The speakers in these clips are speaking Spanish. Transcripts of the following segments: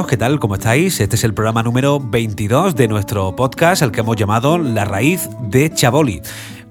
¿qué tal? ¿Cómo estáis? Este es el programa número 22 de nuestro podcast, al que hemos llamado La raíz de Chaboli.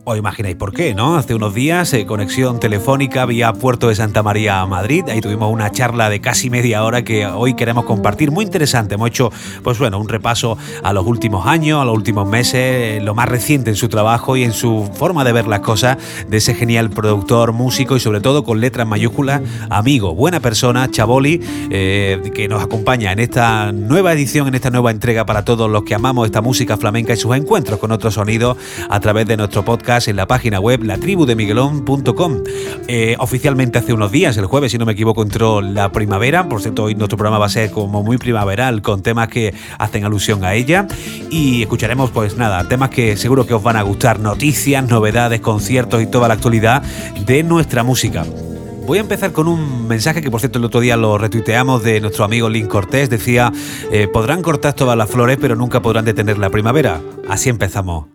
Os imagináis por qué, ¿no? Hace unos días, eh, conexión telefónica vía Puerto de Santa María a Madrid. Ahí tuvimos una charla de casi media hora que hoy queremos compartir. Muy interesante. Hemos hecho, pues bueno, un repaso a los últimos años, a los últimos meses, lo más reciente en su trabajo y en su forma de ver las cosas de ese genial productor, músico y sobre todo con letras mayúsculas, amigo, buena persona, Chaboli, eh, que nos acompaña en esta nueva edición, en esta nueva entrega para todos los que amamos esta música flamenca y sus encuentros con otros sonidos a través de nuestro podcast en la página web latribudemiguelón.com. Eh, oficialmente hace unos días, el jueves, si no me equivoco, entró la primavera. Por cierto, hoy nuestro programa va a ser como muy primaveral, con temas que hacen alusión a ella. Y escucharemos, pues nada, temas que seguro que os van a gustar, noticias, novedades, conciertos y toda la actualidad de nuestra música. Voy a empezar con un mensaje que por cierto el otro día lo retuiteamos de nuestro amigo Link Cortés. Decía, eh, podrán cortar todas las flores pero nunca podrán detener la primavera. Así empezamos.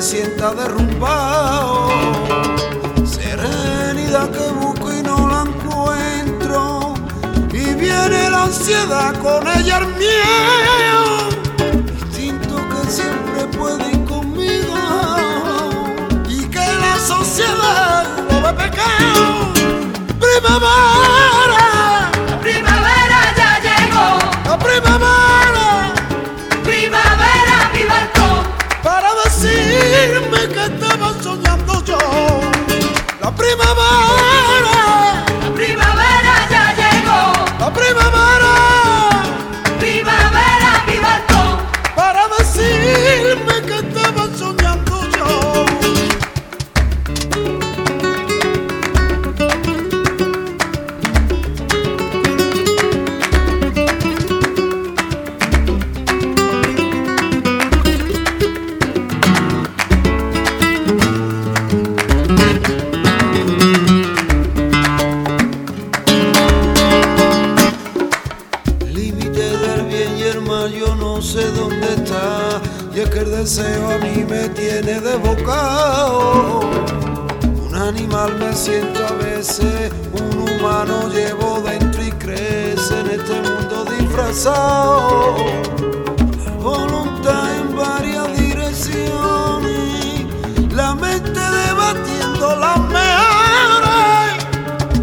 Sienta derrumbado. Serenidad que busco y no la encuentro. Y viene la ansiedad con ella el miedo. Instinto que siempre puede ir conmigo. Y que la sociedad no ve pecado. Primavera. La primavera ya llegó. La primavera. Primavera, mi balcón. Para decirme que estaba soñando yo. La primavera. Disfrazado. Voluntad en varias direcciones, la mente debatiendo las mejores.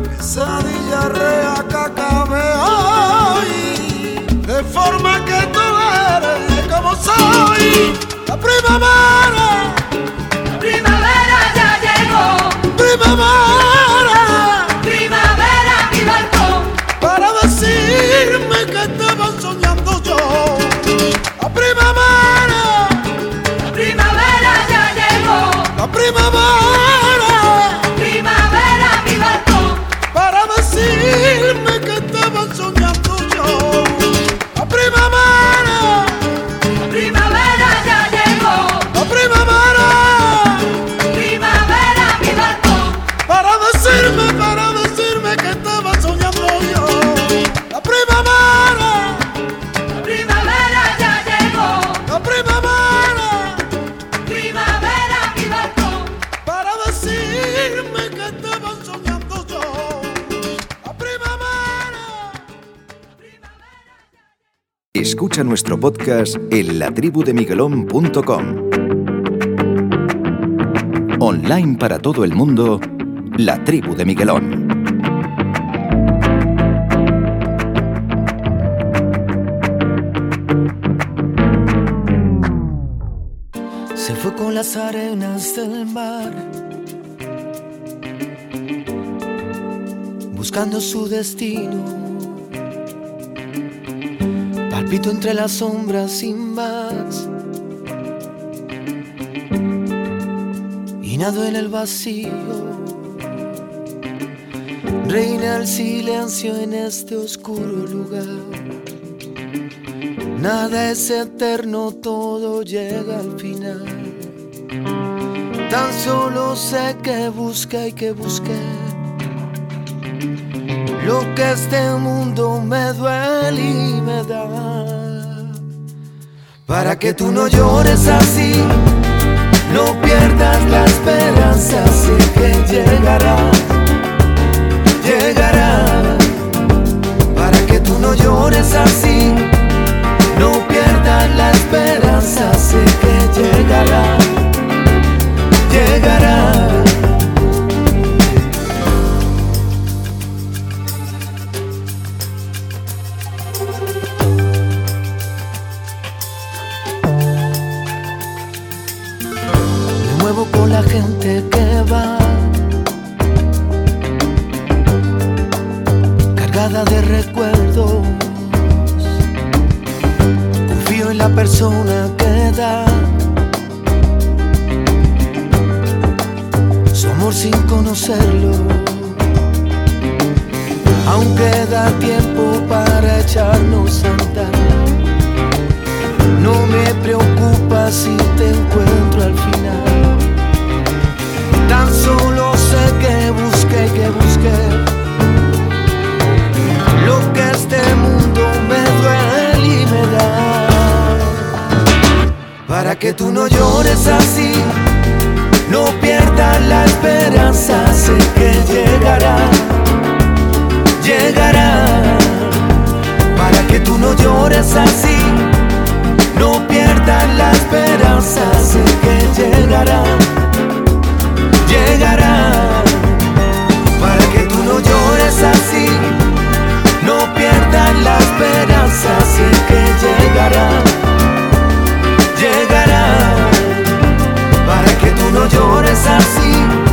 Pesadilla rea que hoy, de forma que tolere como soy. La primavera, La primavera ya llegó. primavera, nuestro podcast en latribudemiguelón.com. Online para todo el mundo, La Tribu de Miguelón. Se fue con las arenas del mar, buscando su destino. Palpito entre las sombras sin más. Y nado en el vacío. Reina el silencio en este oscuro lugar. Nada es eterno, todo llega al final. Tan solo sé que busqué y que busqué lo que este mundo me duele y me da. Para que tú no llores así, no pierdas la esperanza, sé que llegará, llegará. Para que tú no llores así, no pierdas la esperanza, sé que llegará, llegará. La llegará, llegará. Para que tú no llores así, no pierdas la esperanza, sé que llegará, llegará. Para que tú no llores así, no pierdas la esperanza, sé que llegará, llegará. Para que tú no llores así,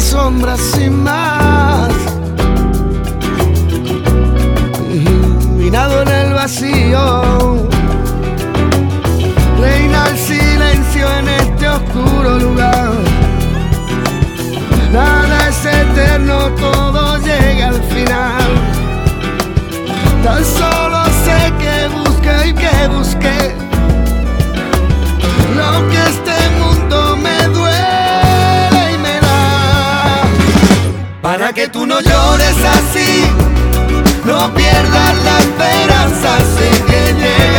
sombras no pierdas la esperanza, sé que llegará,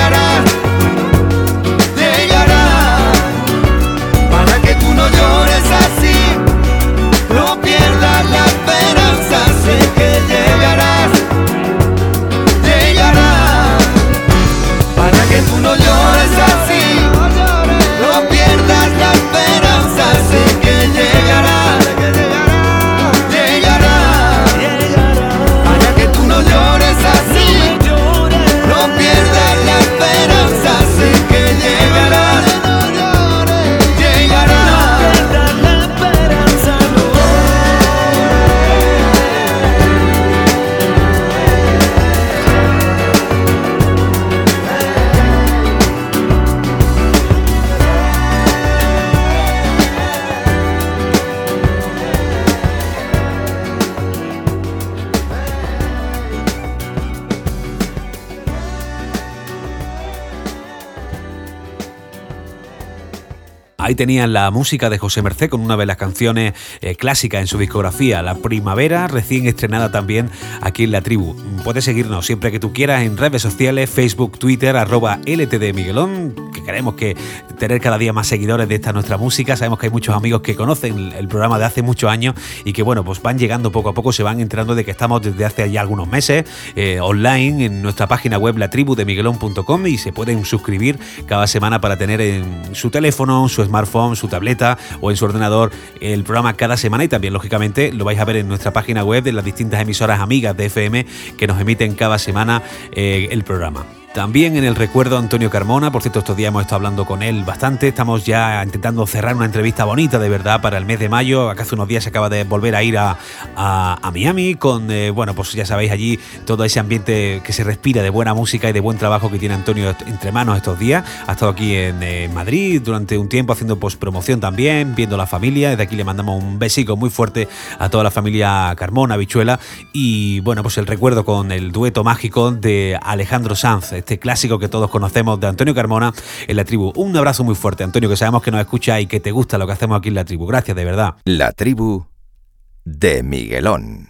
tenían la música de José Merced con una de las canciones eh, clásicas en su discografía, La Primavera, recién estrenada también aquí en la tribu. Puedes seguirnos siempre que tú quieras en redes sociales, Facebook, Twitter, arroba LTD Miguelón, queremos que tener cada día más seguidores de esta nuestra música. Sabemos que hay muchos amigos que conocen el programa de hace muchos años y que bueno, pues van llegando poco a poco, se van enterando de que estamos desde hace ya algunos meses eh, online en nuestra página web la tribu de miguelón.com y se pueden suscribir cada semana para tener en su teléfono, su smartphone, su tableta o en su ordenador el programa cada semana y también lógicamente lo vais a ver en nuestra página web de las distintas emisoras amigas de FM que nos emiten cada semana eh, el programa. También en el recuerdo Antonio Carmona, por cierto, estos días hemos estado hablando con él bastante, estamos ya intentando cerrar una entrevista bonita de verdad para el mes de mayo, acá hace unos días se acaba de volver a ir a, Miami con, eh, bueno, pues ya sabéis allí todo ese ambiente que se respira de buena música y de buen trabajo que tiene Antonio entre manos estos días, ha estado aquí en, Madrid durante un tiempo haciendo pues, promoción también, viendo la familia, desde aquí le mandamos un besico muy fuerte a toda la familia Carmona, Bichuela y bueno, pues el recuerdo con el dueto mágico de Alejandro Sanz este clásico que todos conocemos de Antonio Carmona en la tribu. Un abrazo muy fuerte, Antonio, que sabemos que nos escucha y que te gusta lo que hacemos aquí en la tribu. Gracias, de verdad. La tribu de Miguelón.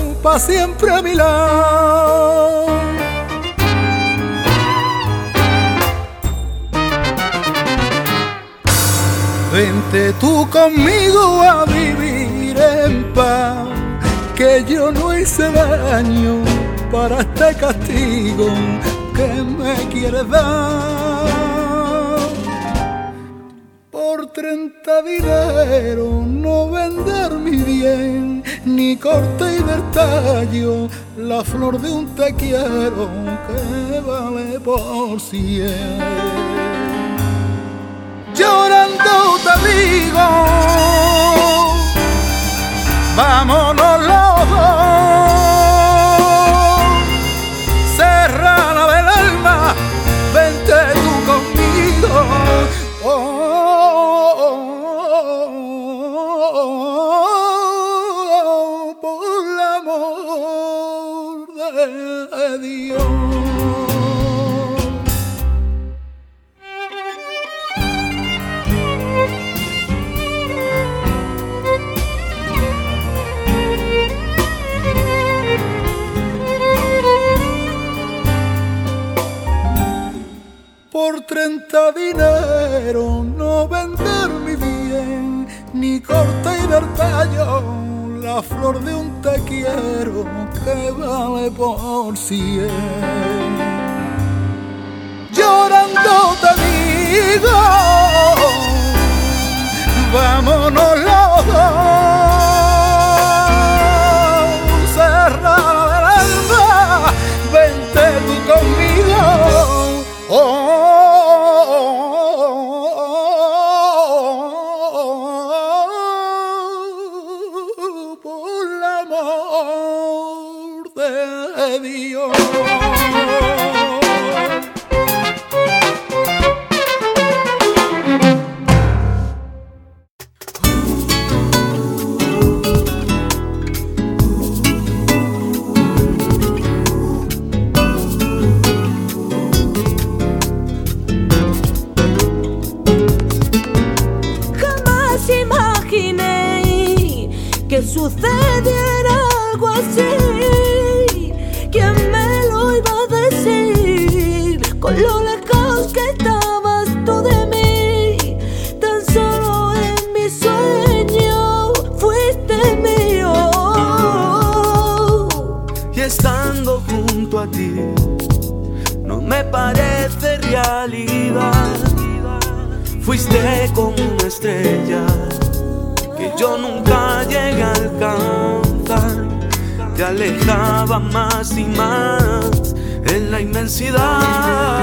pa' siempre a mi lado. Vente tú conmigo a vivir en paz, que yo no hice daño para este castigo que me quieres dar. Por treinta dinero no vender mi bien, ni corte y tallo la flor de un te quiero que vale por cien. Llorando te digo, vámonos los dos. Treinta dinero, no vender mi bien, ni corta y ver tallo, la flor de un te quiero que vale por cien. Llorando te digo, vámonos Fuiste como una estrella que yo nunca llegué a alcanzar. Te alejaba más y más en la inmensidad.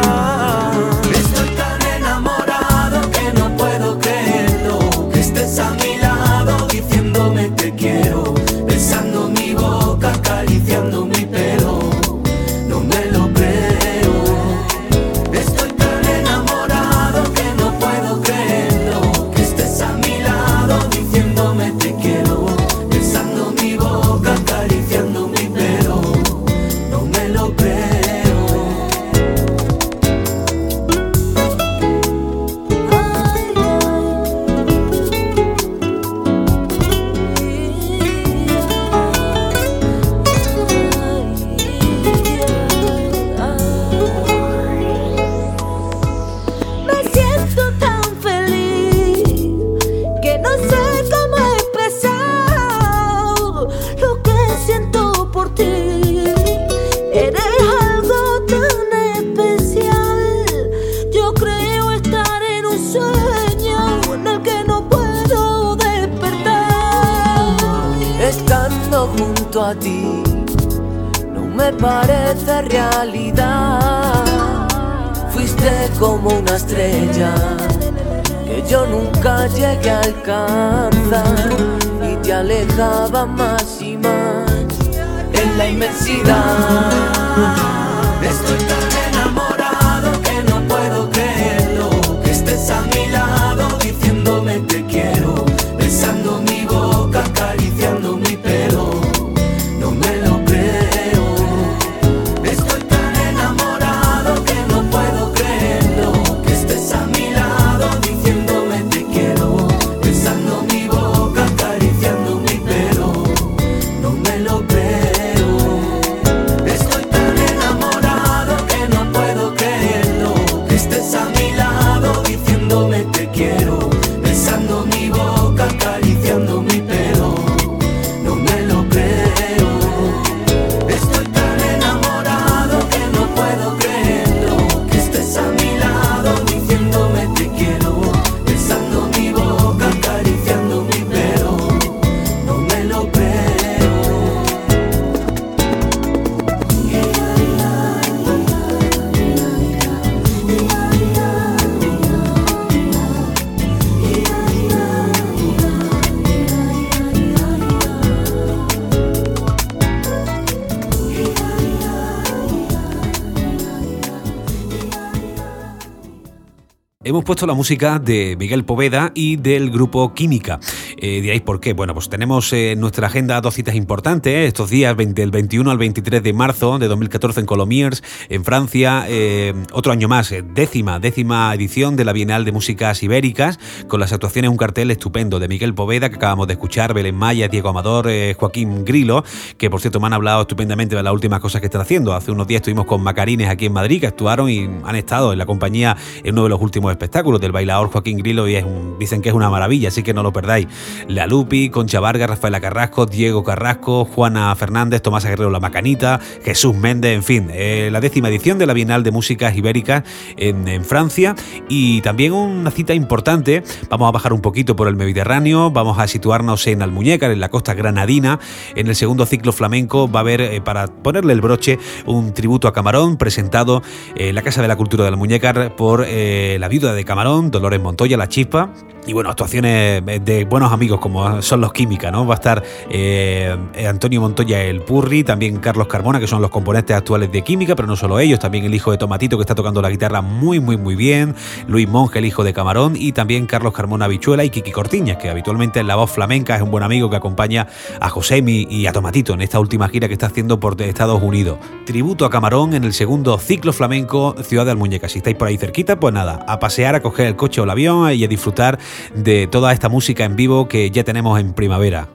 Hemos puesto la música de Miguel Poveda y del grupo Química. Eh, diréis por qué. Bueno, pues tenemos eh, en nuestra agenda dos citas importantes. eh, Estos días, 20 del 21 al 23 de marzo de 2014 en Colomiers, en Francia. eh, otro año más, décima, décima edición de la Bienal de Músicas Ibéricas, con las actuaciones, un cartel estupendo de Miguel Poveda, que acabamos de escuchar, Belén Maya, Diego Amador, Joaquín Grilo, que por cierto me han hablado estupendamente de las últimas cosas que están haciendo. Hace unos días estuvimos con Macarines aquí en Madrid, que actuaron y han estado en la compañía en uno de los últimos espectáculos del bailador Joaquín Grilo y es un- dicen que es una maravilla, así que no lo perdáis. La Lupi, Concha Vargas, Rafaela Carrasco, Diego Carrasco, Juana Fernández, Tomás Guerrero La Macanita, Jesús Méndez, en fin, eh, la décima edición de la Bienal de Músicas Ibéricas en, Francia. Y también una cita importante, vamos a bajar un poquito por el Mediterráneo, vamos a situarnos en Almuñécar, en la costa granadina, en el segundo ciclo flamenco va a haber, eh, para ponerle el broche, un tributo a Camarón presentado en la Casa de la Cultura de Almuñécar por eh, la viuda Viuda de Camarón, Dolores Montoya, La Chispa, y bueno, actuaciones de buenos amigos como son los Química, ¿no? Va a estar eh, Antonio Montoya el Purri, también Carlos Carmona, que son los componentes actuales de Química, pero no solo ellos, también el hijo de Tomatito que está tocando la guitarra muy, muy, muy bien, Luis Monge, el hijo de Camarón, y también Carlos Carmona Bichuela y Kiki Cortiñas, que habitualmente en la voz flamenca es un buen amigo que acompaña a Josemi y a Tomatito en esta última gira que está haciendo por Estados Unidos. Tributo a Camarón en el segundo ciclo flamenco Ciudad de Almuñeca. Si estáis por ahí cerquita, pues nada, a pasear, a coger el coche o el avión y a disfrutar de toda esta música en vivo que ya tenemos en primavera.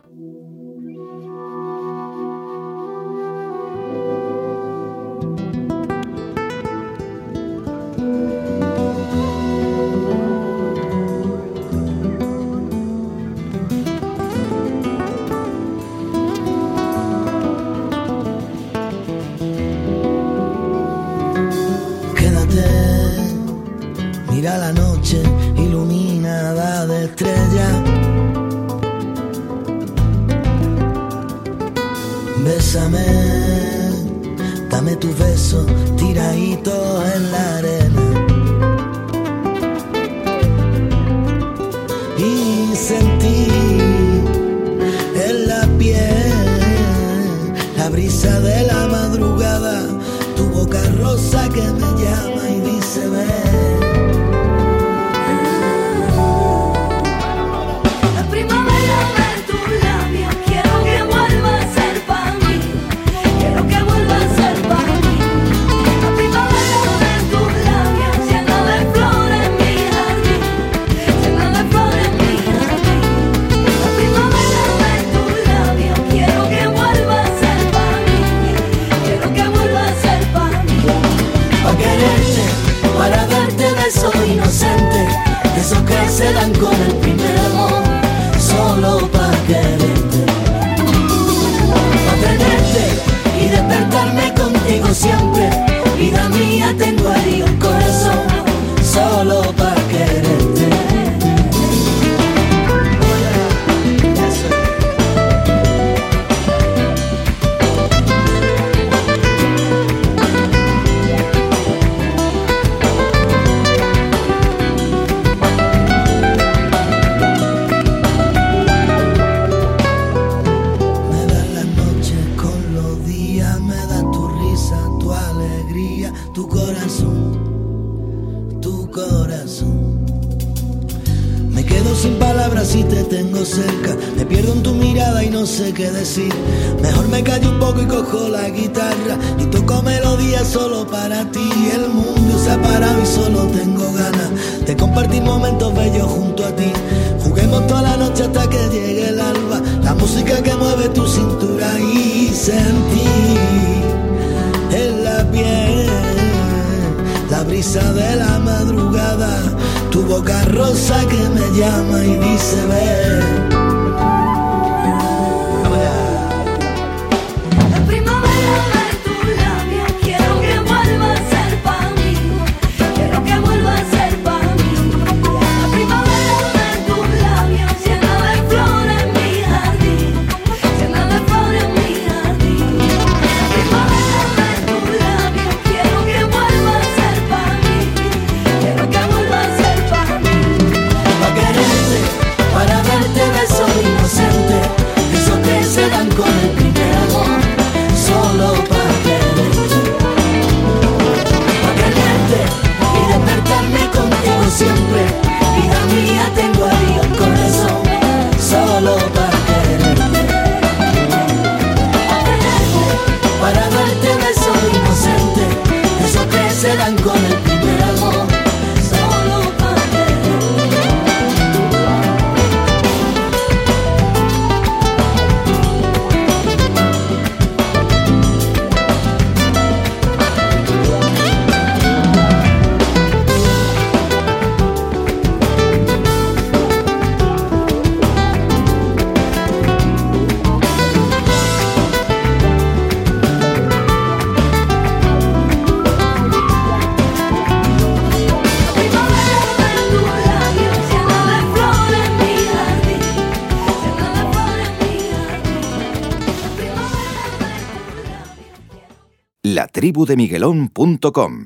tribudemiguelón.com.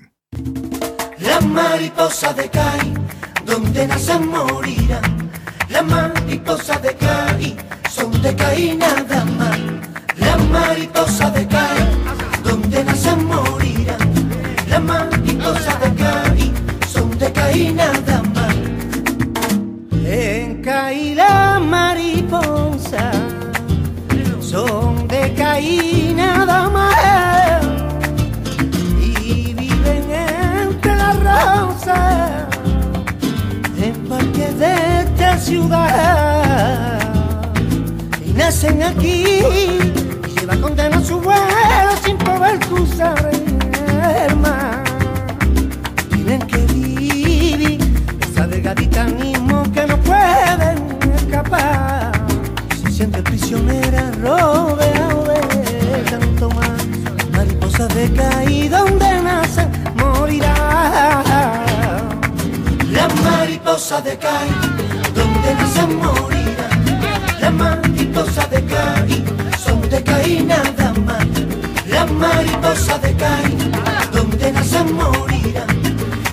La Las mariposas de Cai, donde nacen morirán. Ciudad. Y nacen aquí y llevan condena su vuelo sin poder cruzar el mar tienen que vivir esa delgadita mismo que no pueden escapar. Se siente prisionera rodeado de tanto más mariposas de caí donde nacen morirá. Las mariposas de las mariposas de caí son de caí nada más. Las mariposas de caí donde nacen morirá.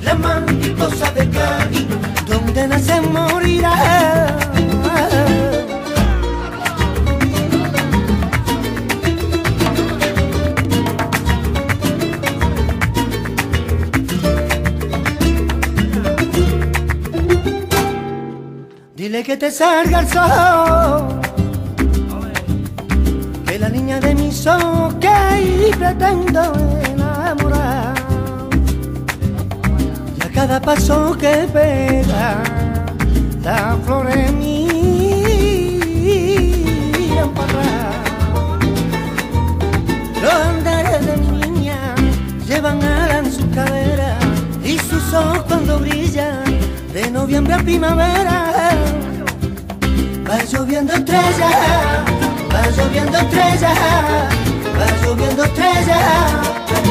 Las mariposas de caí donde nacen morirá que te salga el sol Que la niña de mis ojos que pretendo enamorar Y a cada paso que pega La flor en mí Los andares de mi niña Llevan alas en su cadera Y sus ojos cuando brillan de noviembre a primavera. Va lloviendo estrellas, va lloviendo estrellas, va lloviendo estrellas,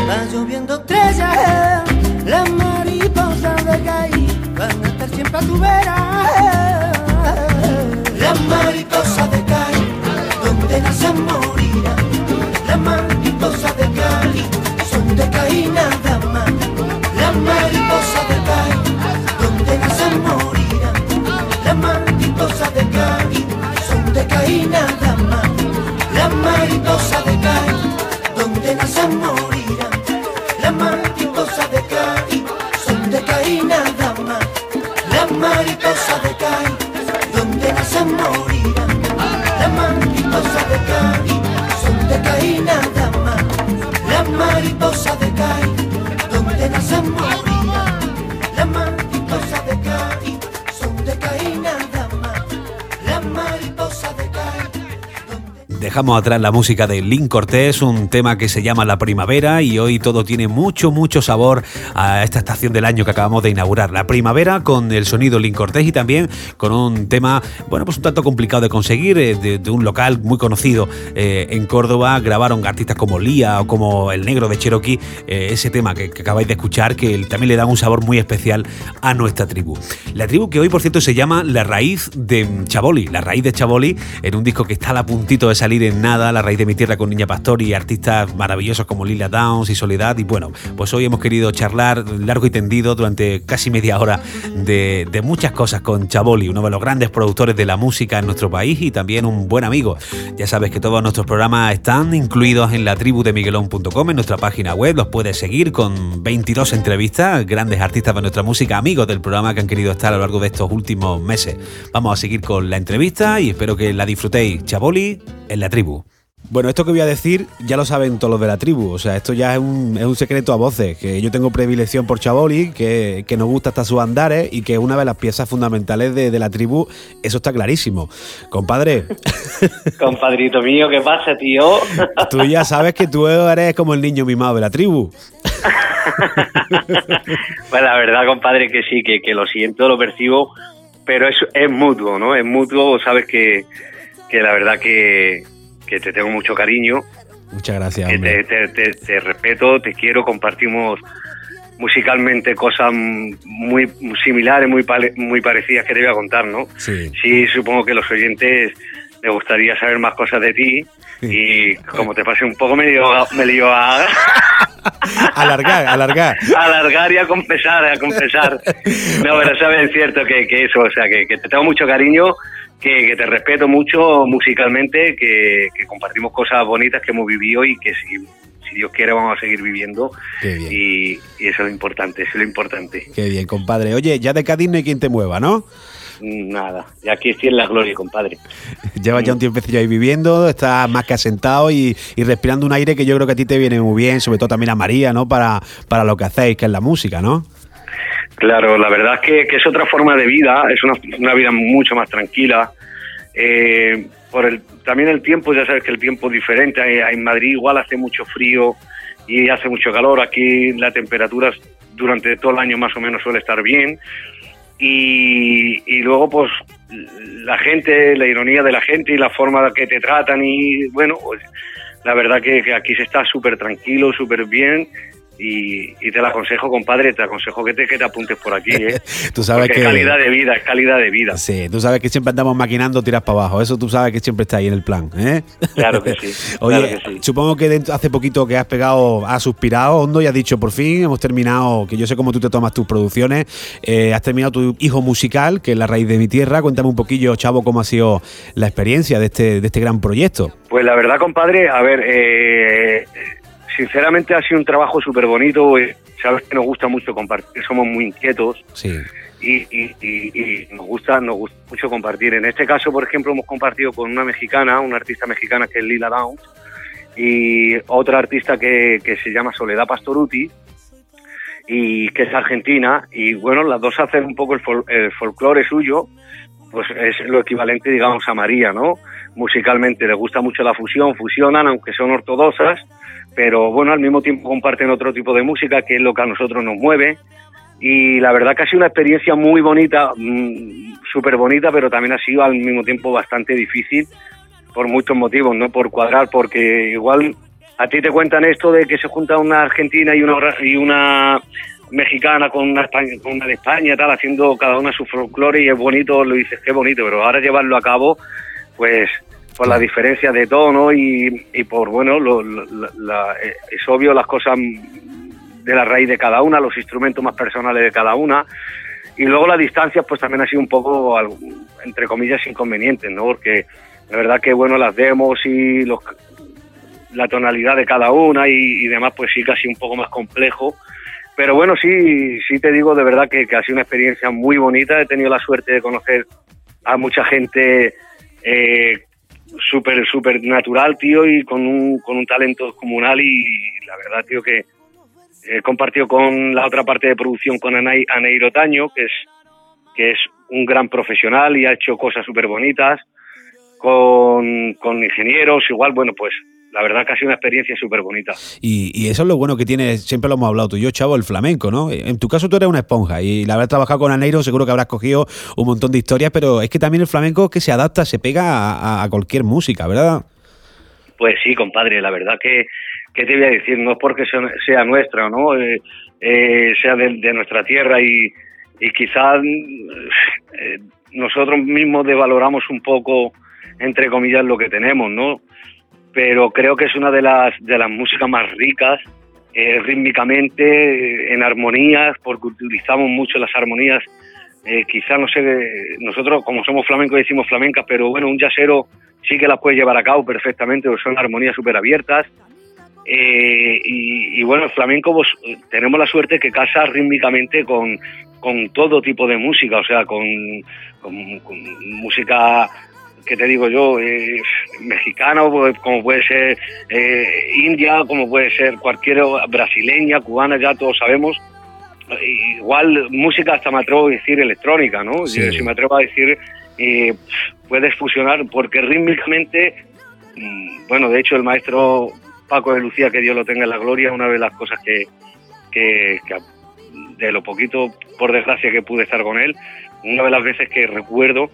va lloviendo estrellas. Las mariposas de caí van a estar siempre a tu vera. Las mariposas Dejamos atrás la música de Link Cortés, un tema que se llama La Primavera y hoy todo tiene mucho, mucho sabor a esta estación del año que acabamos de inaugurar. La primavera con el sonido Link Cortés y también con un tema, bueno, pues un tanto complicado de conseguir, eh, de, un local muy conocido eh, en Córdoba. Grabaron artistas como Lía o como El Negro de Cherokee, eh, ese tema que, acabáis de escuchar, que también le da un sabor muy especial a nuestra tribu. La tribu que hoy, por cierto, se llama La Raíz de Chaboli, La Raíz de Chaboli, en un disco que está a puntito de salir en nada, La Raíz de mi Tierra con Niña Pastor y artistas maravillosos como Lila Downs y Soledad. Y bueno, pues hoy hemos querido charlar largo y tendido durante casi media hora de, de muchas cosas con Chaboli, uno de los grandes productores de la música en nuestro país y también un buen amigo. Ya sabes que todos nuestros programas están incluidos en la tribu de Miguelón.com, en nuestra página web. Los puedes seguir con 22 entrevistas, grandes artistas de nuestra música, amigos del programa que han querido estar a lo largo de estos últimos meses. Vamos a seguir con la entrevista y espero que la disfrutéis. Chaboli en la tribu. Bueno, esto que voy a decir ya lo saben todos los de la tribu, o sea, esto ya es un, es un secreto a voces, que yo tengo predilección por Chaboli, que, que nos gusta hasta sus andares y que es una de las piezas fundamentales de, de la tribu, eso está clarísimo. Compadre, Compadrito mío, ¿qué pasa, tío? tú ya sabes que tú eres como el niño mimado de la tribu. pues la verdad, compadre, que sí, que, que lo siento, lo percibo, pero es, es mutuo, ¿no? Es mutuo, sabes que, que la verdad que, que te tengo mucho cariño, Muchas gracias, que te, te- te- te respeto, te quiero, compartimos musicalmente cosas muy similares, muy, pale- muy parecidas que te voy a contar, ¿no? Sí. Sí, supongo que los oyentes les gustaría saber más cosas de ti y como te pasé un poco medio, medio a, alargar, alargar. alargar y a confesar, a confesar. No, pero sabes, es cierto que, que eso, o sea, que, que te tengo mucho cariño, que, que te respeto mucho musicalmente, que, que compartimos cosas bonitas que hemos vivido y que si, si Dios quiere vamos a seguir viviendo. Qué bien. Y, y eso es lo importante, eso es lo importante. Qué bien, compadre. Oye, ya de Cádiz no hay quien te mueva, ¿no? Nada, y aquí estoy en la gloria, compadre. Llevas ya un tiempecillo ahí viviendo, estás más que asentado y, y respirando un aire que yo creo que a ti te viene muy bien, sobre todo también a María, ¿no? Para, para lo que hacéis, que es la música, ¿no? Claro, la verdad es que, es otra forma de vida, es una, vida mucho más tranquila. Eh, por el, también el tiempo, ya sabes que el tiempo es diferente. En Madrid igual hace mucho frío y hace mucho calor. Aquí la temperatura durante todo el año más o menos suele estar bien. Y, y luego, pues, la gente, la ironía de la gente y la forma que te tratan. Y bueno, pues, la verdad que, que aquí se está súper tranquilo, súper bien. Y, y te lo aconsejo, compadre, te aconsejo que te, que te apuntes por aquí. ¿eh? Tú sabes Porque que... es calidad de vida, es calidad de vida. Sí, tú sabes que siempre andamos maquinando tiras para abajo. Eso tú sabes que siempre está ahí en el plan, ¿eh? Claro que sí. Oye, claro que sí. supongo que dentro- hace poquito que has pegado, has suspirado hondo y has dicho por fin hemos terminado, que yo sé cómo tú te tomas tus producciones, eh, has terminado tu hijo musical, que es la raíz de mi tierra. Cuéntame un poquillo, chavo, cómo ha sido la experiencia de este, de este gran proyecto. Pues la verdad, compadre, a ver, eh, sinceramente ha sido un trabajo súper bonito. eh, Sabes que nos gusta mucho compartir, somos muy inquietos Sí. y, y- y- y nos gusta nos gusta mucho compartir. En este caso, por ejemplo, hemos compartido con una mexicana, una artista mexicana que es Lila Downs, y otra artista que, que se llama Soledad Pastoruti, y que es argentina. Y bueno, las dos hacen un poco el, fol- el folclore suyo, pues es lo equivalente, digamos, a María, ¿no? Musicalmente les gusta mucho la fusión, fusionan, aunque son ortodoxas, pero bueno, al mismo tiempo comparten otro tipo de música, que es lo que a nosotros nos mueve. Y la verdad que ha sido una experiencia muy bonita, mm, súper bonita, pero también ha sido al mismo tiempo bastante difícil por muchos motivos, no por cuadrar, porque igual a ti te cuentan esto de que se junta una argentina y una, y una mexicana con una, España, con una de España, tal, haciendo cada una su folclore y es bonito, lo dices, qué bonito, pero ahora llevarlo a cabo, pues por la diferencia de tono y, y por, bueno, lo- lo- la- la- eh, es obvio las cosas de la raíz de cada una, los instrumentos más personales de cada una. Y luego las distancias, pues también ha sido un poco, entre comillas, inconvenientes, ¿no? Porque la verdad que, bueno, las demos y los, la tonalidad de cada una y, y demás, pues sí sido un poco más complejo. Pero bueno, sí, sí te digo de verdad que, que ha sido una experiencia muy bonita. He tenido la suerte de conocer a mucha gente eh, súper, súper natural, tío, y con un, con un talento comunal. Y la verdad, tío, que he compartido con la otra parte de producción, con Anai, Aneiro Taño, que es, que es un gran profesional y ha hecho cosas súper bonitas, con, con ingenieros, igual, bueno, pues la verdad que ha sido una experiencia súper bonita. Y, y eso es lo bueno que tiene, siempre lo hemos hablado tú y yo, chavo, el flamenco, ¿no? En tu caso tú eres una esponja y la habrás trabajado con Aneiro, seguro que habrás cogido un montón de historias, pero es que también el flamenco que se adapta, se pega a, a cualquier música, ¿verdad? Pues sí, compadre, la verdad que, que te voy a decir, no es porque sea, sea nuestra, ¿no? Eh, eh, sea de, de nuestra tierra y, y quizás eh, nosotros mismos devaloramos un poco, entre comillas, lo que tenemos, ¿no? Pero creo que es una de las, de las músicas más ricas, eh, rítmicamente, eh, en armonías, porque utilizamos mucho las armonías. Eh, quizás, no sé, nosotros como somos flamencos decimos flamencas, pero bueno, un yacero sí que las puede llevar a cabo perfectamente, porque son armonías súper abiertas. Eh, y, y, bueno, el flamenco pues, tenemos la suerte que casa rítmicamente con, con todo tipo de música, o sea, con, con, con música que te digo yo, eh, mexicana, como puede ser eh, india, como puede ser cualquier brasileña, cubana, ya todos sabemos. Igual música hasta me atrevo a decir electrónica, ¿no? Sí. Si me atrevo a decir, eh, puedes fusionar, porque rítmicamente, mmm, bueno, de hecho el maestro Paco de Lucía, que Dios lo tenga en la gloria, una de las cosas que, que, que de lo poquito, por desgracia, que pude estar con él, una de las veces que recuerdo,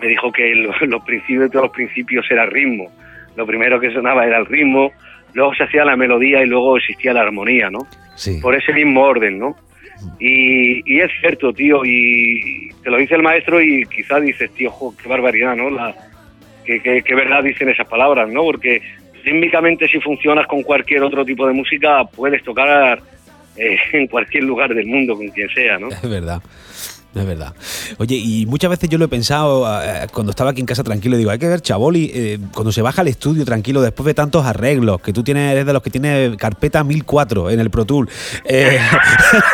me dijo que los, los principios de todos los principios era ritmo. Lo primero que sonaba era el ritmo, luego se hacía la melodía y luego existía la armonía, ¿no? Sí. Por ese mismo orden, ¿no? Y, y, es cierto, tío, y te lo dice el maestro y quizás dices, tío, jo, qué barbaridad, ¿no? La, que, que, verdad dicen esas palabras, ¿no? Porque rítmicamente si funcionas con cualquier otro tipo de música, puedes tocar eh, en cualquier lugar del mundo, con quien sea, ¿no? Es verdad. Es verdad. Oye, y muchas veces yo lo he pensado eh, cuando estaba aquí en casa tranquilo, digo, hay que ver Chaboli, eh, cuando se baja al estudio tranquilo, después de tantos arreglos, que tú tienes, eres de los que tiene carpeta 1004 en el Pro Tool, eh,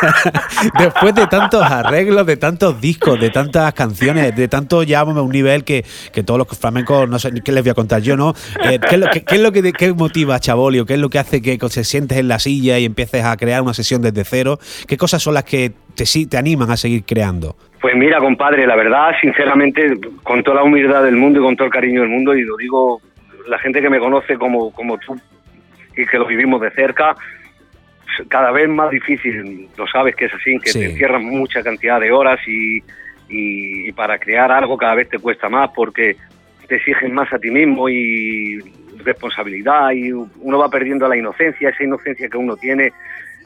después de tantos arreglos, de tantos discos, de tantas canciones, de tanto ya a un nivel que, que todos los flamencos, no sé qué les voy a contar yo, ¿no? ¿qué, es lo, qué es lo que qué motiva a Chaboli o qué es lo que hace que se sientes en la silla y empieces a crear una sesión desde cero? ¿Qué cosas son las que te, te animan a seguir creando? Pues mira, compadre, la verdad, sinceramente, con toda la humildad del mundo y con todo el cariño del mundo, y lo digo, la gente que me conoce como, como tú y que lo vivimos de cerca, cada vez más difícil, lo sabes que es así, que Sí. te encierran mucha cantidad de horas y, y- y para crear algo cada vez te cuesta más porque te exigen más a ti mismo y responsabilidad y uno va perdiendo la inocencia, esa inocencia que uno tiene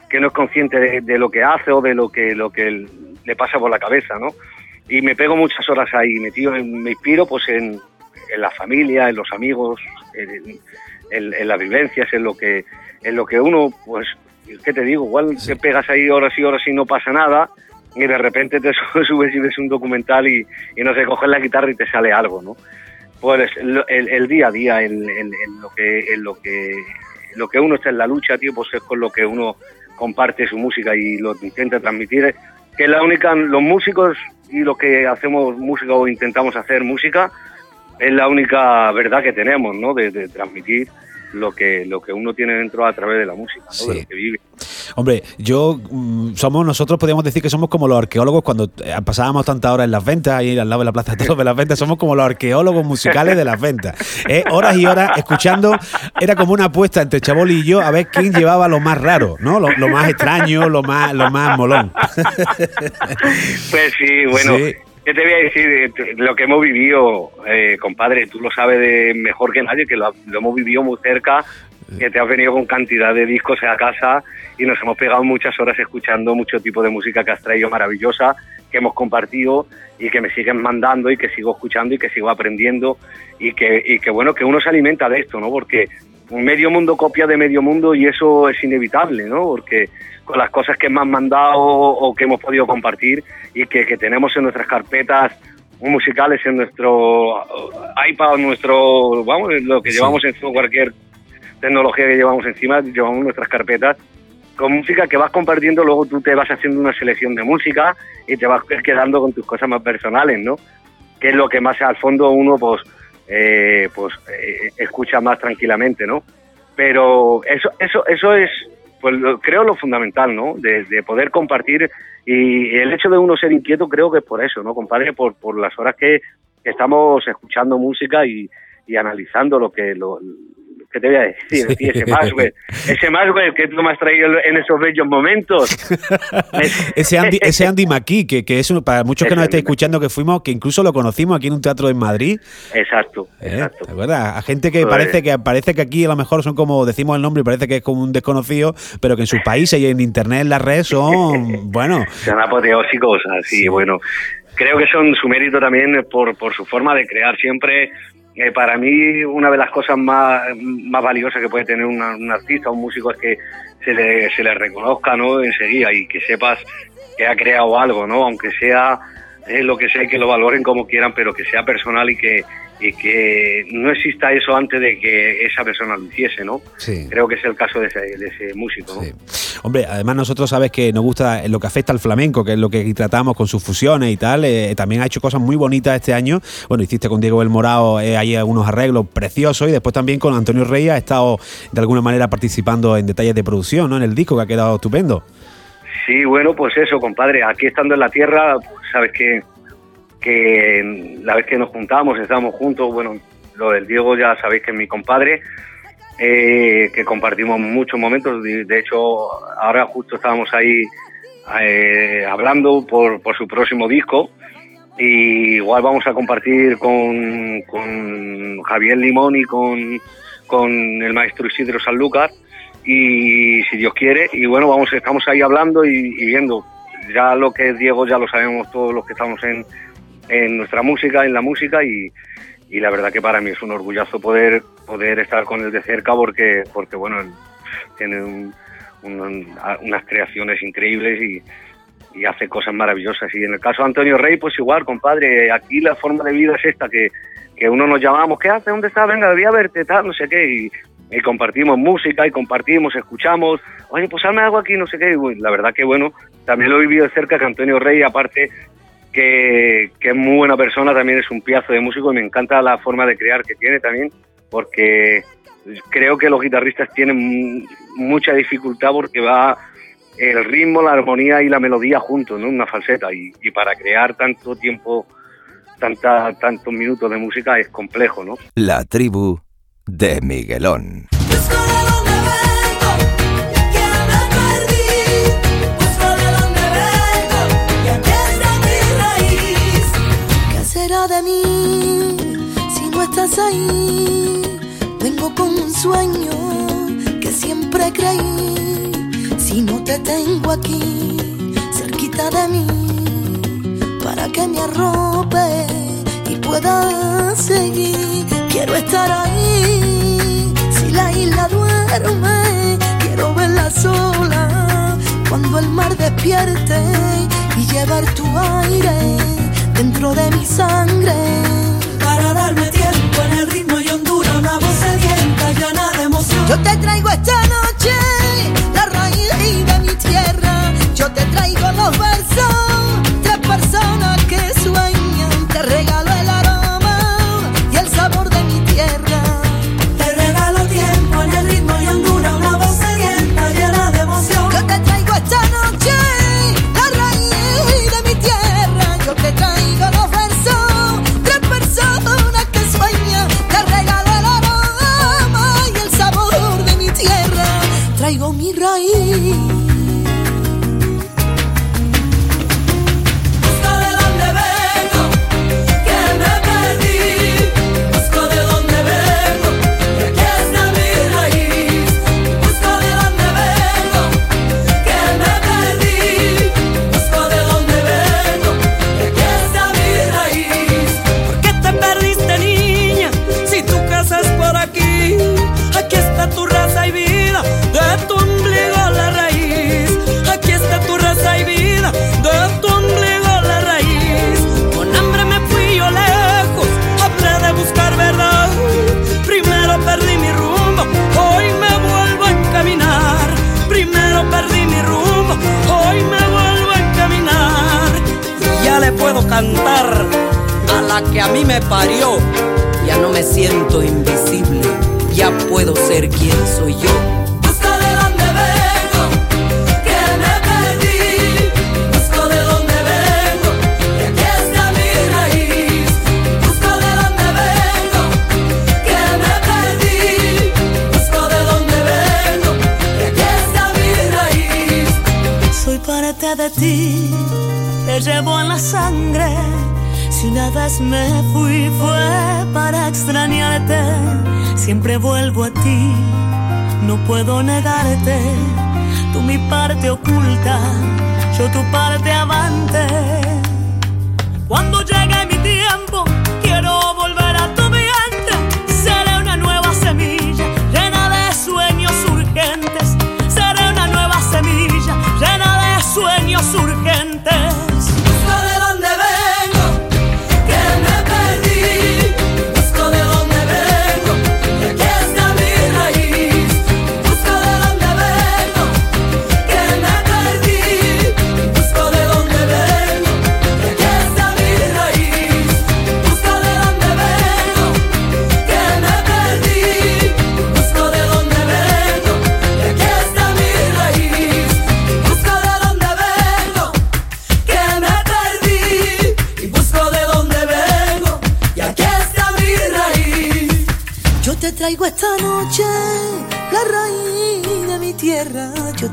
que no es consciente de, de lo que hace o de lo que lo que le pasa por la cabeza, ¿no? Y me pego muchas horas ahí metido, me inspiro pues en, en la familia, en los amigos, en, en- en las vivencias, en lo que en lo que uno, pues, ¿qué te digo? Igual te pegas ahí horas y horas y no pasa nada y de repente te subes y ves un documental y, y no sé, coges la guitarra y te sale algo, ¿no? Pues el, el día a día, en lo que en lo que lo que uno está en la lucha, tío, pues es con lo que uno comparte su música y lo intenta transmitir. Que la única, los músicos y los que hacemos música o intentamos hacer música, es la única verdad que tenemos, ¿no? De, de transmitir lo que lo que uno tiene dentro a través de la música, ¿no? Sí. De lo que vive. Hombre, yo mm, somos nosotros podríamos decir que somos como los arqueólogos cuando eh, pasábamos tantas horas en las ventas ahí al lado de la plaza de de las ventas, somos como los arqueólogos musicales de las ventas. Eh, horas y horas escuchando, era como una apuesta entre Chaboli y yo a ver quién llevaba lo más raro, ¿no? Lo, lo más extraño, lo más, lo más molón. Pues sí, bueno, Sí. ¿Qué te voy a decir? Lo que hemos vivido, eh, compadre, tú lo sabes de mejor que nadie, que lo, lo hemos vivido muy cerca, que te has venido con cantidad de discos a casa y nos hemos pegado muchas horas escuchando mucho tipo de música que has traído maravillosa, que hemos compartido y que me siguen mandando y que sigo escuchando y que sigo aprendiendo y que, y que bueno, que uno se alimenta de esto, ¿no? Porque medio mundo copia de medio mundo y eso es inevitable, ¿no? Porque con las cosas que me han mandado o que hemos podido compartir y que, que tenemos en nuestras carpetas musicales, en nuestro iPad, nuestro, vamos, lo que Sí. llevamos en cualquier tecnología que llevamos encima, llevamos nuestras carpetas con música que vas compartiendo, luego tú te vas haciendo una selección de música y te vas quedando con tus cosas más personales, ¿no? Que es lo que más al fondo uno pues eh, pues eh, escucha más tranquilamente, ¿no? Pero eso eso eso es pues lo- creo lo fundamental, ¿no? De, de poder compartir y el hecho de uno ser inquieto creo que es por eso, ¿no, compadre? Por, por las horas que, que estamos escuchando música y, y analizando lo que lo, ¿qué te voy a decir? Sí. Sí, ese Maxwell, ese Maxwell que tú me has traído en esos bellos momentos. Ese Andy, ese Andy McKee, que, que es uno, para muchos que nos McKee. escuchando, que fuimos, que incluso lo conocimos aquí en un teatro en Madrid. Exacto, ¿eh? exacto. ¿Te acuerdas? A gente que parece que parece que aquí a lo mejor son como decimos el nombre y parece que es como un desconocido, pero que en sus países y en internet, en las redes son, bueno, Son apoteósicos, así, Sí. bueno. Creo que son su mérito también por, por su forma de crear siempre. Eh, para mí, una de las cosas más, más valiosas que puede tener un artista, un músico, es que se le, se le reconozca ¿no? enseguida y que sepas que ha creado algo, ¿no? aunque sea lo que sea y que lo valoren como quieran, pero que sea personal y que, y que no exista eso antes de que esa persona lo hiciese. ¿no? sí. Creo que es el caso de ese, de ese músico. ¿no? Sí. Hombre, además nosotros sabes que nos gusta lo que afecta al flamenco, que es lo que tratamos con sus fusiones y tal. eh, también ha hecho cosas muy bonitas este año. Bueno, hiciste con Diego El Morao eh, ahí unos arreglos preciosos y después también con Antonio Reyes ha estado de alguna manera participando en detalles de producción, ¿no? En el disco que ha quedado estupendo. Sí, bueno, pues eso, compadre. Aquí estando en la tierra, pues, sabes que, que la vez que nos juntamos, estábamos juntos, bueno, lo del Diego ya sabéis que es mi compadre, eh, que compartimos muchos momentos. De, hecho, ahora justo estábamos ahí eh, hablando por, por su próximo disco. Y igual vamos a compartir con, con Javier Limón y con, con el maestro Isidro Sanlúcar y si Dios quiere y bueno vamos estamos ahí hablando y, y viendo ya lo que es Diego ya lo sabemos todos los que estamos en, en nuestra música en la música y, y la verdad que para mí es un orgullazo poder poder estar con él de cerca porque, porque bueno, tiene un- un- unas creaciones increíbles y, y hace cosas maravillosas. Y en el caso de Antonio Rey, pues igual, compadre, aquí la forma de vida es esta, que, que uno nos llamamos, ¿qué hace? ¿Dónde estás? Venga, voy a verte, tal, no sé qué, y, compartimos música y compartimos, escuchamos, oye, pues hazme algo aquí, no sé qué, y la verdad que bueno, también lo he vivido de cerca, que Antonio Rey, aparte que, que es muy buena persona, también es un piazo de músico y me encanta la forma de crear que tiene también, porque creo que los guitarristas tienen mucha dificultad porque va el ritmo, la armonía y la melodía juntos, ¿no? Una falseta. Y, y para crear tanto tiempo, tanta, tantos minutos de música es complejo, ¿no? La tribu de Miguelón. De mí si no estás ahí? Vengo con un sueño que siempre creí. Si no te tengo aquí, cerquita de mí, para que me arrope y pueda seguir. Quiero estar ahí. Si la isla duerme, quiero verla sola. Cuando el mar despierte y llevar tu aire dentro de mi sangre. Para darme tiempo en el ritmo y hondura, una voz sedienta llena de emoción. Yo te traigo esta noche la raíz de mi tierra. Yo te traigo los versos,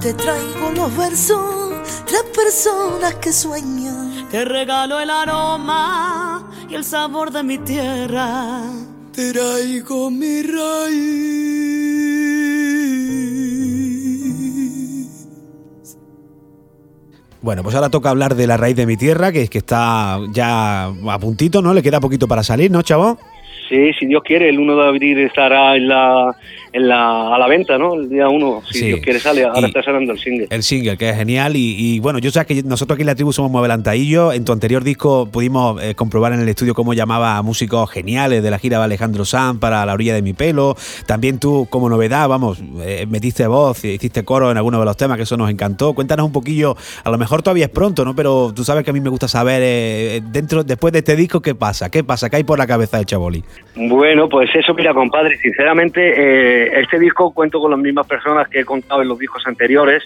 te traigo los versos, tres personas que sueñan. Te regalo el aroma y el sabor de mi tierra. Traigo mi raíz. Bueno, pues ahora toca hablar de la raíz de mi tierra, que es que está ya a puntito, ¿no? Le queda poquito para salir, ¿no, chavo? Sí, si Dios quiere, el 1 de abril estará en la, en la, a la venta, ¿no? El día 1, si Sí. Dios quiere sale, ahora Y- está sonando el single. El single, que es genial. Y, y, bueno, yo sé que nosotros aquí en la tribu somos muy adelantadillos. En tu anterior disco pudimos eh, comprobar en el estudio cómo llamaba a músicos geniales de la gira de Alejandro Sanz para La orilla de mi pelo. También tú, como novedad, vamos, eh, metiste voz, hiciste coro en algunos de los temas, que eso nos encantó. Cuéntanos un poquillo, a lo mejor todavía es pronto, ¿no? Pero tú sabes que a mí me gusta saber, eh, dentro, después de este disco, ¿qué pasa? ¿Qué pasa? ¿Qué hay por la cabeza de Chaboli? Bueno, pues eso, mira, compadre, sinceramente, eh, este disco cuento con las mismas personas que he contado en los discos anteriores,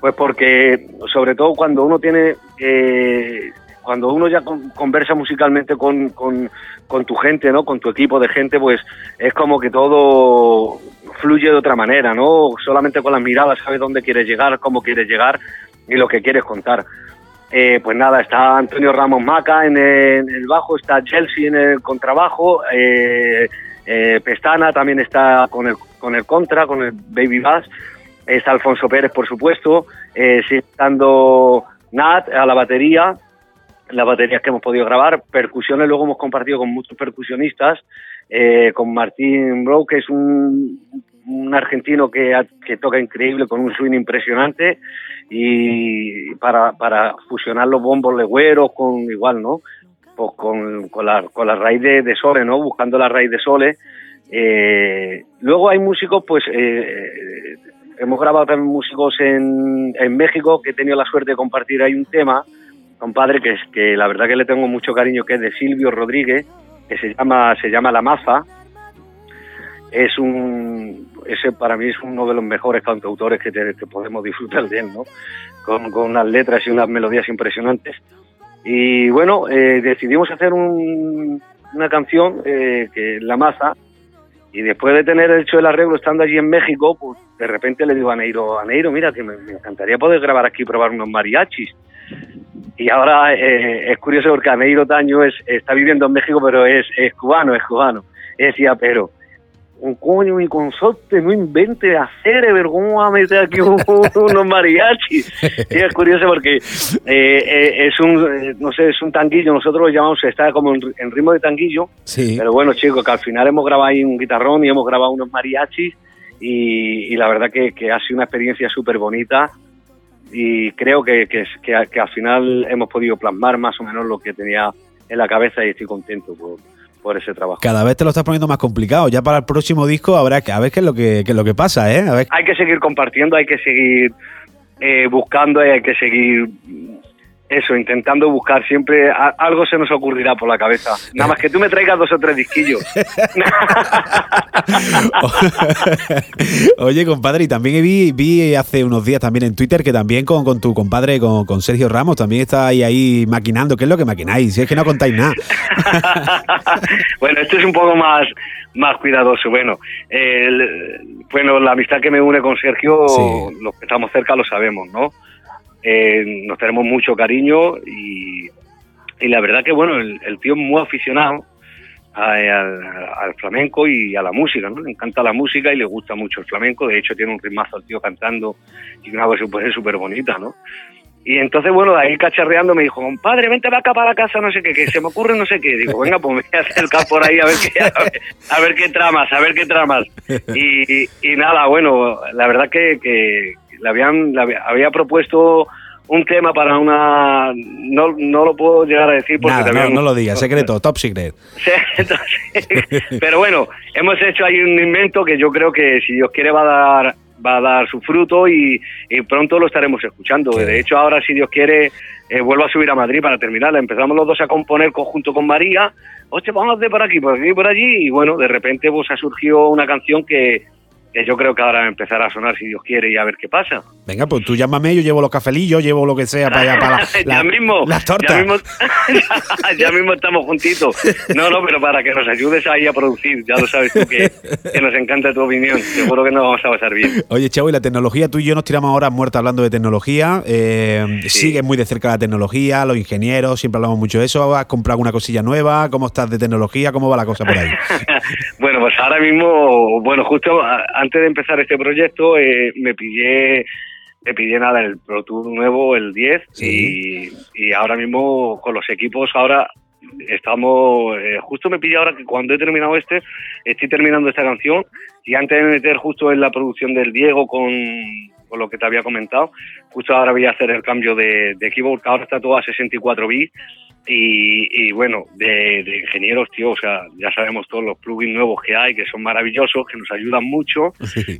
pues porque, sobre todo cuando uno tiene, eh, cuando uno ya con- conversa musicalmente con, con, con tu gente, ¿no? Con tu equipo de gente, pues es como que todo fluye de otra manera, ¿no? Solamente con las miradas sabes dónde quieres llegar, cómo quieres llegar y lo que quieres contar. Eh, pues nada, está Antonio Ramos Maca en el, bajo, está Chelsea en el contrabajo, eh, eh, Pestana también está con el, con el contra, con el Baby Bass, está Alfonso Pérez, por supuesto, eh, sigue estando Nat a la batería, las baterías que hemos podido grabar, percusiones luego hemos compartido con muchos percusionistas, eh, con Martín Bro, que es un, un argentino que, que toca increíble, con un swing impresionante, y para, para fusionar los bombos legüeros con igual, ¿no? Pues con, con, la, con la raíz de, de Sole, ¿no? Buscando la raíz de Sole. Eh, luego hay músicos, pues eh, hemos grabado también músicos en, en México, que he tenido la suerte de compartir ahí un tema, compadre, que es que la verdad que le tengo mucho cariño, que es de Silvio Rodríguez, que se llama, se llama La Maza. Es un, ese para mí es uno de los mejores cantautores que, te- que podemos disfrutar de él, ¿no? Con, unas letras y unas melodías impresionantes. Y bueno, eh, decidimos hacer un- una canción eh, que La Maza, y después de tener hecho el arreglo estando allí en México, pues de repente le digo a Neiro, a Neiro, mira, que me, encantaría poder grabar aquí y probar unos mariachis. Y ahora eh, es curioso porque Aneiro Taño es, está viviendo en México, pero es, es cubano, es cubano. Decía, pero, un coño, mi consorte, no invente hacer, eh, pero ¿cómo va a meter aquí un- unos mariachis? Y es curioso porque eh, eh, es un, eh, no sé, es un tanguillo, nosotros lo llamamos, está como en, en ritmo de tanguillo, Sí. pero bueno, chicos, que al final hemos grabado ahí un guitarrón y hemos grabado unos mariachis y, y la verdad que, que ha sido una experiencia súper bonita y creo que, que, es- que, que al final hemos podido plasmar más o menos lo que tenía en la cabeza y estoy contento por, por ese trabajo. Cada vez te lo estás poniendo más complicado. Ya para el próximo disco habrá que a ver qué es lo que, qué es lo que pasa, ¿eh? A ver. Hay que seguir compartiendo, hay que seguir eh, buscando, hay que seguir eso, intentando buscar siempre a- algo se nos ocurrirá por la cabeza. Nada más que tú me traigas dos o tres disquillos. Oye, compadre, y también vi, vi hace unos días también en Twitter que también con, con tu compadre, con, con Sergio Ramos, también está ahí, ahí maquinando. ¿Qué es lo que maquináis? Si es que no contáis nada. bueno, esto es un poco más, más cuidadoso. Bueno, el- bueno, la amistad que me une con Sergio, Sí. los que estamos cerca lo sabemos, ¿no? Eh, nos tenemos mucho cariño y, la verdad que, bueno, el, tío es muy aficionado al, al flamenco y a la música, ¿no? Le encanta la música y le gusta mucho el flamenco. De hecho, tiene un ritmazo el tío cantando y una voz súper súper bonita, ¿no? Y entonces, bueno, ahí cacharreando me dijo, compadre, vente acá para la casa, no sé qué, que se me ocurre no sé qué. Digo, venga, pues me voy a acercar por ahí a ver qué, a ver, qué tramas, a ver qué tramas. Y, nada, bueno, la verdad que le habían, le había, había propuesto un tema para una... No, no lo puedo llegar a decir porque Nada, no, también- no lo digas, secreto, top secret. Pero bueno, hemos hecho ahí un invento que yo creo que si Dios quiere va a dar va a dar su fruto y, y pronto lo estaremos escuchando. De hecho, ahora si Dios quiere eh, vuelvo a subir a Madrid para terminarla. Empezamos los dos a componer junto con María. Oye, vamos de por aquí, por aquí, por allí. Y bueno, de repente pues ha surgido una canción que, que yo creo que ahora empezará a sonar si Dios quiere y a ver qué pasa. Venga, pues tú llámame, yo llevo los cafelillos, llevo lo que sea para allá, para la- ya mismo. las tortas. Ya mismo, ya mismo estamos juntitos. No, no, pero para que nos ayudes ahí a producir. Ya lo sabes tú que, que nos encanta tu opinión. Seguro que nos vamos a pasar bien. Oye, Chavo, y la tecnología, tú y yo nos tiramos horas muertas hablando de tecnología. Eh, Sí. Sigues muy de cerca la tecnología, los ingenieros, siempre hablamos mucho de eso. ¿Has comprado alguna cosilla nueva? ¿Cómo estás de tecnología? ¿Cómo va la cosa por ahí? bueno, pues ahora mismo, bueno, justo a- antes de empezar este proyecto, eh, me pillé, me pillé nada, el Pro Tour nuevo, el 10, Sí. y, y ahora mismo con los equipos, ahora estamos, eh, justo me pilla ahora que cuando he terminado este, estoy terminando esta canción y antes de meter justo en la producción del Diego con, con lo que te había comentado, justo ahora voy a hacer el cambio de, de keyboard, que ahora está todo a 64 bits y, y bueno, de, de ingenieros, tío, o sea, ya sabemos todos los plugins nuevos que hay, que son maravillosos, que nos ayudan mucho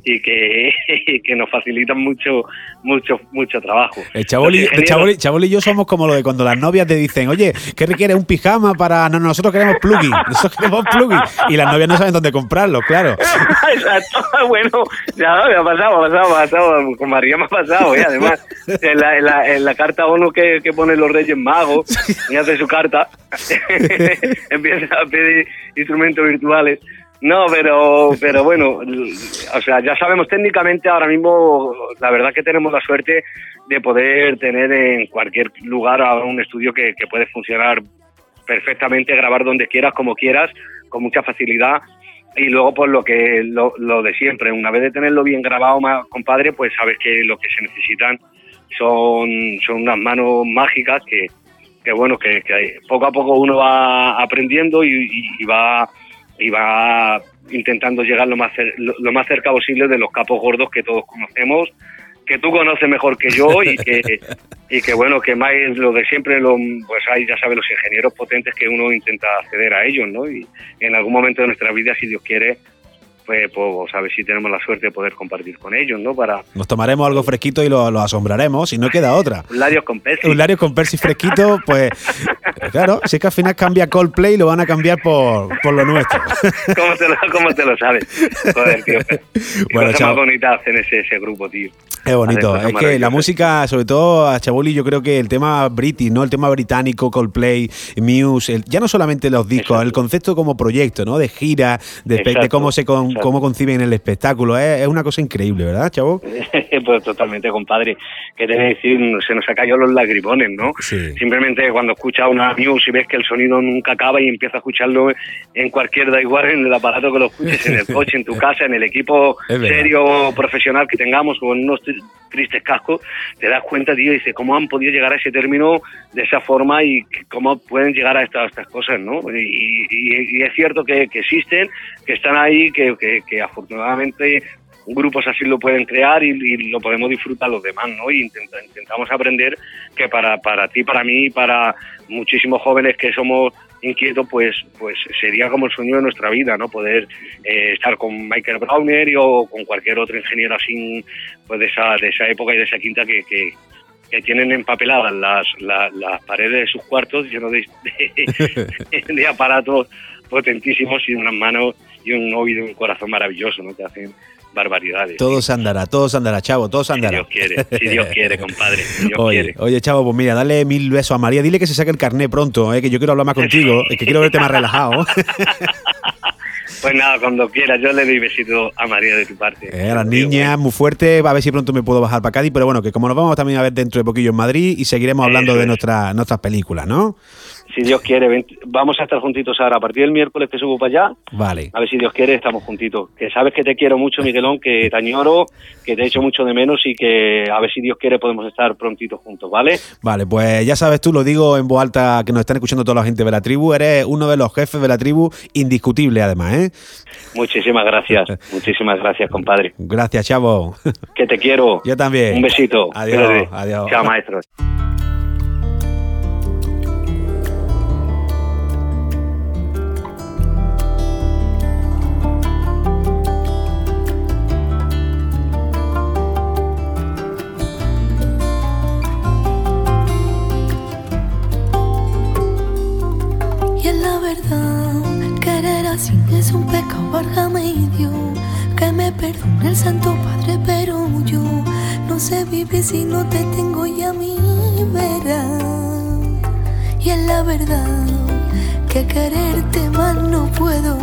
y que, y que nos facilitan mucho, mucho, mucho trabajo. El Chaboli, el Chaboli- Chaboli y yo somos como lo de cuando las novias te dicen, oye, ¿qué requiere un pijama para.? No, nosotros queremos plugin, nosotros queremos plugin. Y las novias no saben dónde comprarlo, claro. Exacto, bueno, ya me ha pasado, me ha pasado, me ha pasado, con María me ha pasado, ¿eh? además, en la, en la, en la carta ONU que, que ponen los Reyes Magos, y hace su carta, empieza a pedir instrumentos virtuales. No, pero, pero bueno, o sea, ya sabemos técnicamente ahora mismo, la verdad que tenemos la suerte de poder tener en cualquier lugar un estudio que, que puede funcionar perfectamente, grabar donde quieras, como quieras, con mucha facilidad. Y luego, pues lo que lo, lo de siempre, una vez de tenerlo bien grabado, compadre, pues sabes que lo que se necesitan son, son unas manos mágicas que, que bueno, que, que poco a poco uno va aprendiendo y, y- y va y va intentando llegar lo más lo, lo más cerca posible de los capos gordos que todos conocemos, que tú conoces mejor que yo y que y que bueno, que más es lo de siempre, lo, pues hay, ya sabes, los ingenieros potentes que uno intenta acceder a ellos, ¿no? Y en algún momento de nuestra vida, si Dios quiere, pues, pues a ver si tenemos la suerte de poder compartir con ellos, ¿no? Para Nos tomaremos algo fresquito y lo, lo asombraremos, y no queda otra. un Larios con Percy. Un Lario con Percy fresquito, pues claro, si es que al final cambia Coldplay, lo van a cambiar por, por lo nuestro. ¿Cómo te, lo, ¿Cómo te lo sabes? Joder, tío. Qué Bueno, cosa chao. más bonita hacen ese, ese grupo, tío. Es bonito. Cosas Es que la música, sobre todo a Chaboli, yo creo que el tema british, ¿no? El tema británico, Coldplay, Muse, el- ya no solamente los discos, Exacto. el concepto como proyecto, ¿no? De gira, de, de cómo se con-. Cómo conciben el espectáculo. Es, es una cosa increíble, ¿verdad, Chavo? pues totalmente, compadre. Que te voy a decir, se nos ha caído los lagrimones, ¿no? Sí. Simplemente cuando escuchas una news y ves que el sonido nunca acaba y empiezas a escucharlo en cualquier, da igual, en el aparato que lo escuches, en el coche, en tu casa, en el equipo serio, profesional que tengamos o en unos tri- tristes cascos, te das cuenta, tío, y dices, ¿cómo han podido llegar a ese término de esa forma y cómo pueden llegar a estas, estas cosas, ¿no? Y, y- y es cierto que, que existen, que están ahí, que, que- que afortunadamente grupos así lo pueden crear y, y lo podemos disfrutar los demás, ¿no? Y intenta- intentamos aprender que para, para ti, para mí, para muchísimos jóvenes que somos inquietos, pues, pues sería como el sueño de nuestra vida, ¿no? Poder eh, estar con Michael Browner y, o con cualquier otro ingeniero así, pues de esa, de esa época y de esa quinta que, que, que tienen empapeladas las, la- las paredes de sus cuartos llenos de, de, de aparatos potentísimos y unas manos y un oído y un corazón maravilloso, ¿no? Que hacen barbaridades. Todo se andará, todo se andará, Chavo, todo se si andará. Dios quiere, si Dios quiere, compadre, si Dios Oye, quiere. oye, Chavo, pues mira, dale mil besos a María. Dile que se saque el carnet pronto, ¿eh? que yo quiero hablar más contigo, es que quiero verte más relajado. Pues nada, cuando quiera, yo le doy besito a María de tu parte. Eh, a las niñas, muy fuerte, a ver si pronto me puedo bajar para Cádiz, pero bueno, que como nos vamos también a ver dentro de poquillo en Madrid y seguiremos hablando de es. nuestra- nuestras películas, ¿no? Si Dios quiere, vamos a estar juntitos ahora. A partir del miércoles que subo para allá, Vale. a ver si Dios quiere, estamos juntitos. Que sabes que te quiero mucho, Miguelón, que te añoro, que te echo mucho de menos y que a ver si Dios quiere podemos estar prontitos juntos, ¿vale? Vale, pues ya sabes tú, lo digo en voz alta que nos están escuchando toda la gente de la tribu, eres uno de los jefes de la tribu, indiscutible además, ¿eh? Muchísimas gracias, muchísimas gracias, compadre. Gracias, Chavo. Que te quiero. Yo también. Un besito. Adiós, adiós. Chao, maestro. Y la verdad, querer así es un pecado, válgame Dios, que me perdone el Santo Padre, pero yo no sé vivir si no te tengo y a mí verás. Y es la verdad, que quererte más no puedo,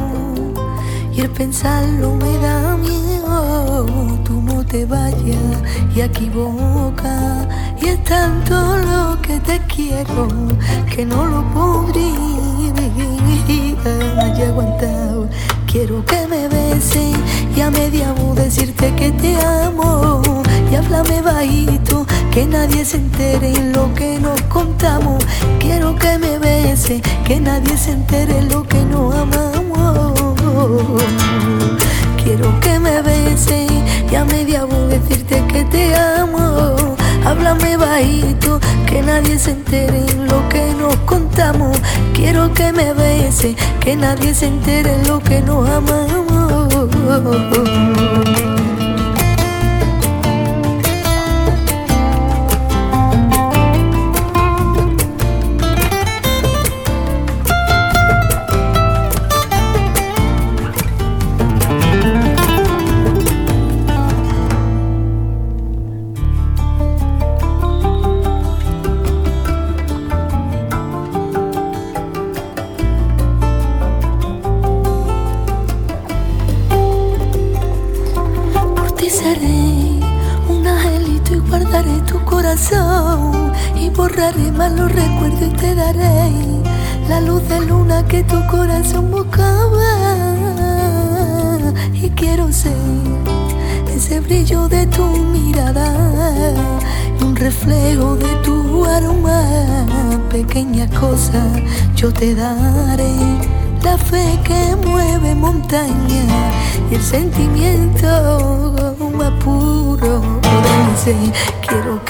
y el pensarlo me da miedo, tú no te vayas y equivoca, y es tanto lo que te quiero, que no lo podría aguantado. Quiero que me beses y a media voz decirte que te amo y háblame bajito, que nadie se entere en lo que nos contamos. Quiero que me bese, que nadie se entere en lo que nos amamos. Que nadie se entere en lo que nos contamos. Quiero que me bese, que nadie se entere en lo que nos amamos. Borraré malos recuerdos y te daré. La luz de luna que tu corazón buscaba. Y quiero ser ese brillo de tu mirada y un reflejo de tu aroma. Pequeña cosa yo te daré. La fe que mueve montaña y el sentimiento más puro. Quiero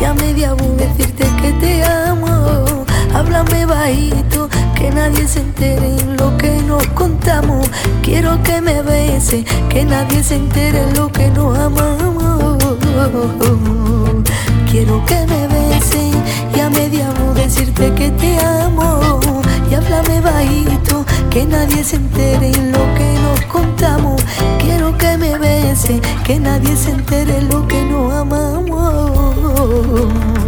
que me bese y a media voz decirte que te amo. Háblame bajito, que nadie se entere en lo que nos contamos. Quiero que me bese, que nadie se entere en lo que nos amamos. Quiero que me bese y a media decirte que te amo y háblame bajito, que nadie se entere en lo que nos contamos. Quiero que me bese, que nadie se entere en lo que nos amamos. buồn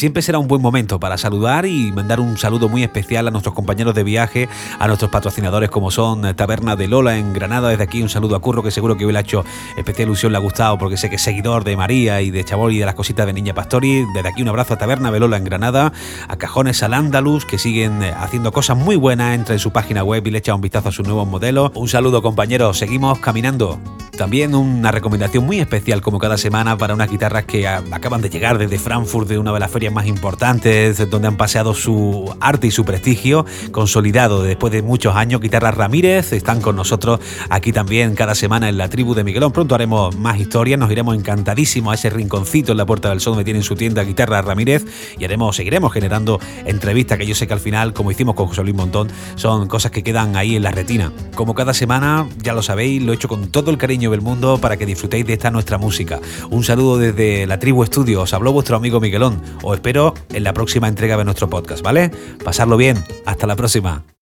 Siempre será un buen momento para saludar y mandar un saludo muy especial a nuestros compañeros de viaje, a nuestros patrocinadores como son Taberna de Lola en Granada. Desde aquí un saludo a Curro que seguro que hoy le ha hecho especial ilusión, le ha gustado porque sé que es seguidor de María y de Chabol y de las cositas de Niña Pastori. Desde aquí un abrazo a Taberna de Lola en Granada, a Cajones al Andalus que siguen eh, haciendo cosas muy buenas. Entra en su página web y le echa un vistazo a sus nuevos modelos. Un saludo compañeros, seguimos caminando. También una recomendación muy especial como cada semana para unas guitarras que ah, acaban de llegar desde Frankfurt, de una de las ferias más importantes, donde han paseado su arte y su prestigio consolidado después de muchos años. Guitarras Ramírez están con nosotros aquí también cada semana en la tribu de Miguelón. Pronto haremos más historias, nos iremos encantadísimos a ese rinconcito en la Puerta del Sol donde tienen su tienda Guitarra Ramírez y haremos, seguiremos generando entrevistas que yo sé que al final, como hicimos con José Luis Montón, son cosas que quedan ahí en la retina. Como cada semana, ya lo sabéis, lo he hecho con todo el cariño del mundo para que disfrutéis de esta nuestra música. Un saludo desde la tribu estudio, os habló vuestro amigo Miguelón. Os espero en la próxima entrega de nuestro podcast, ¿vale? Pasarlo bien, hasta la próxima.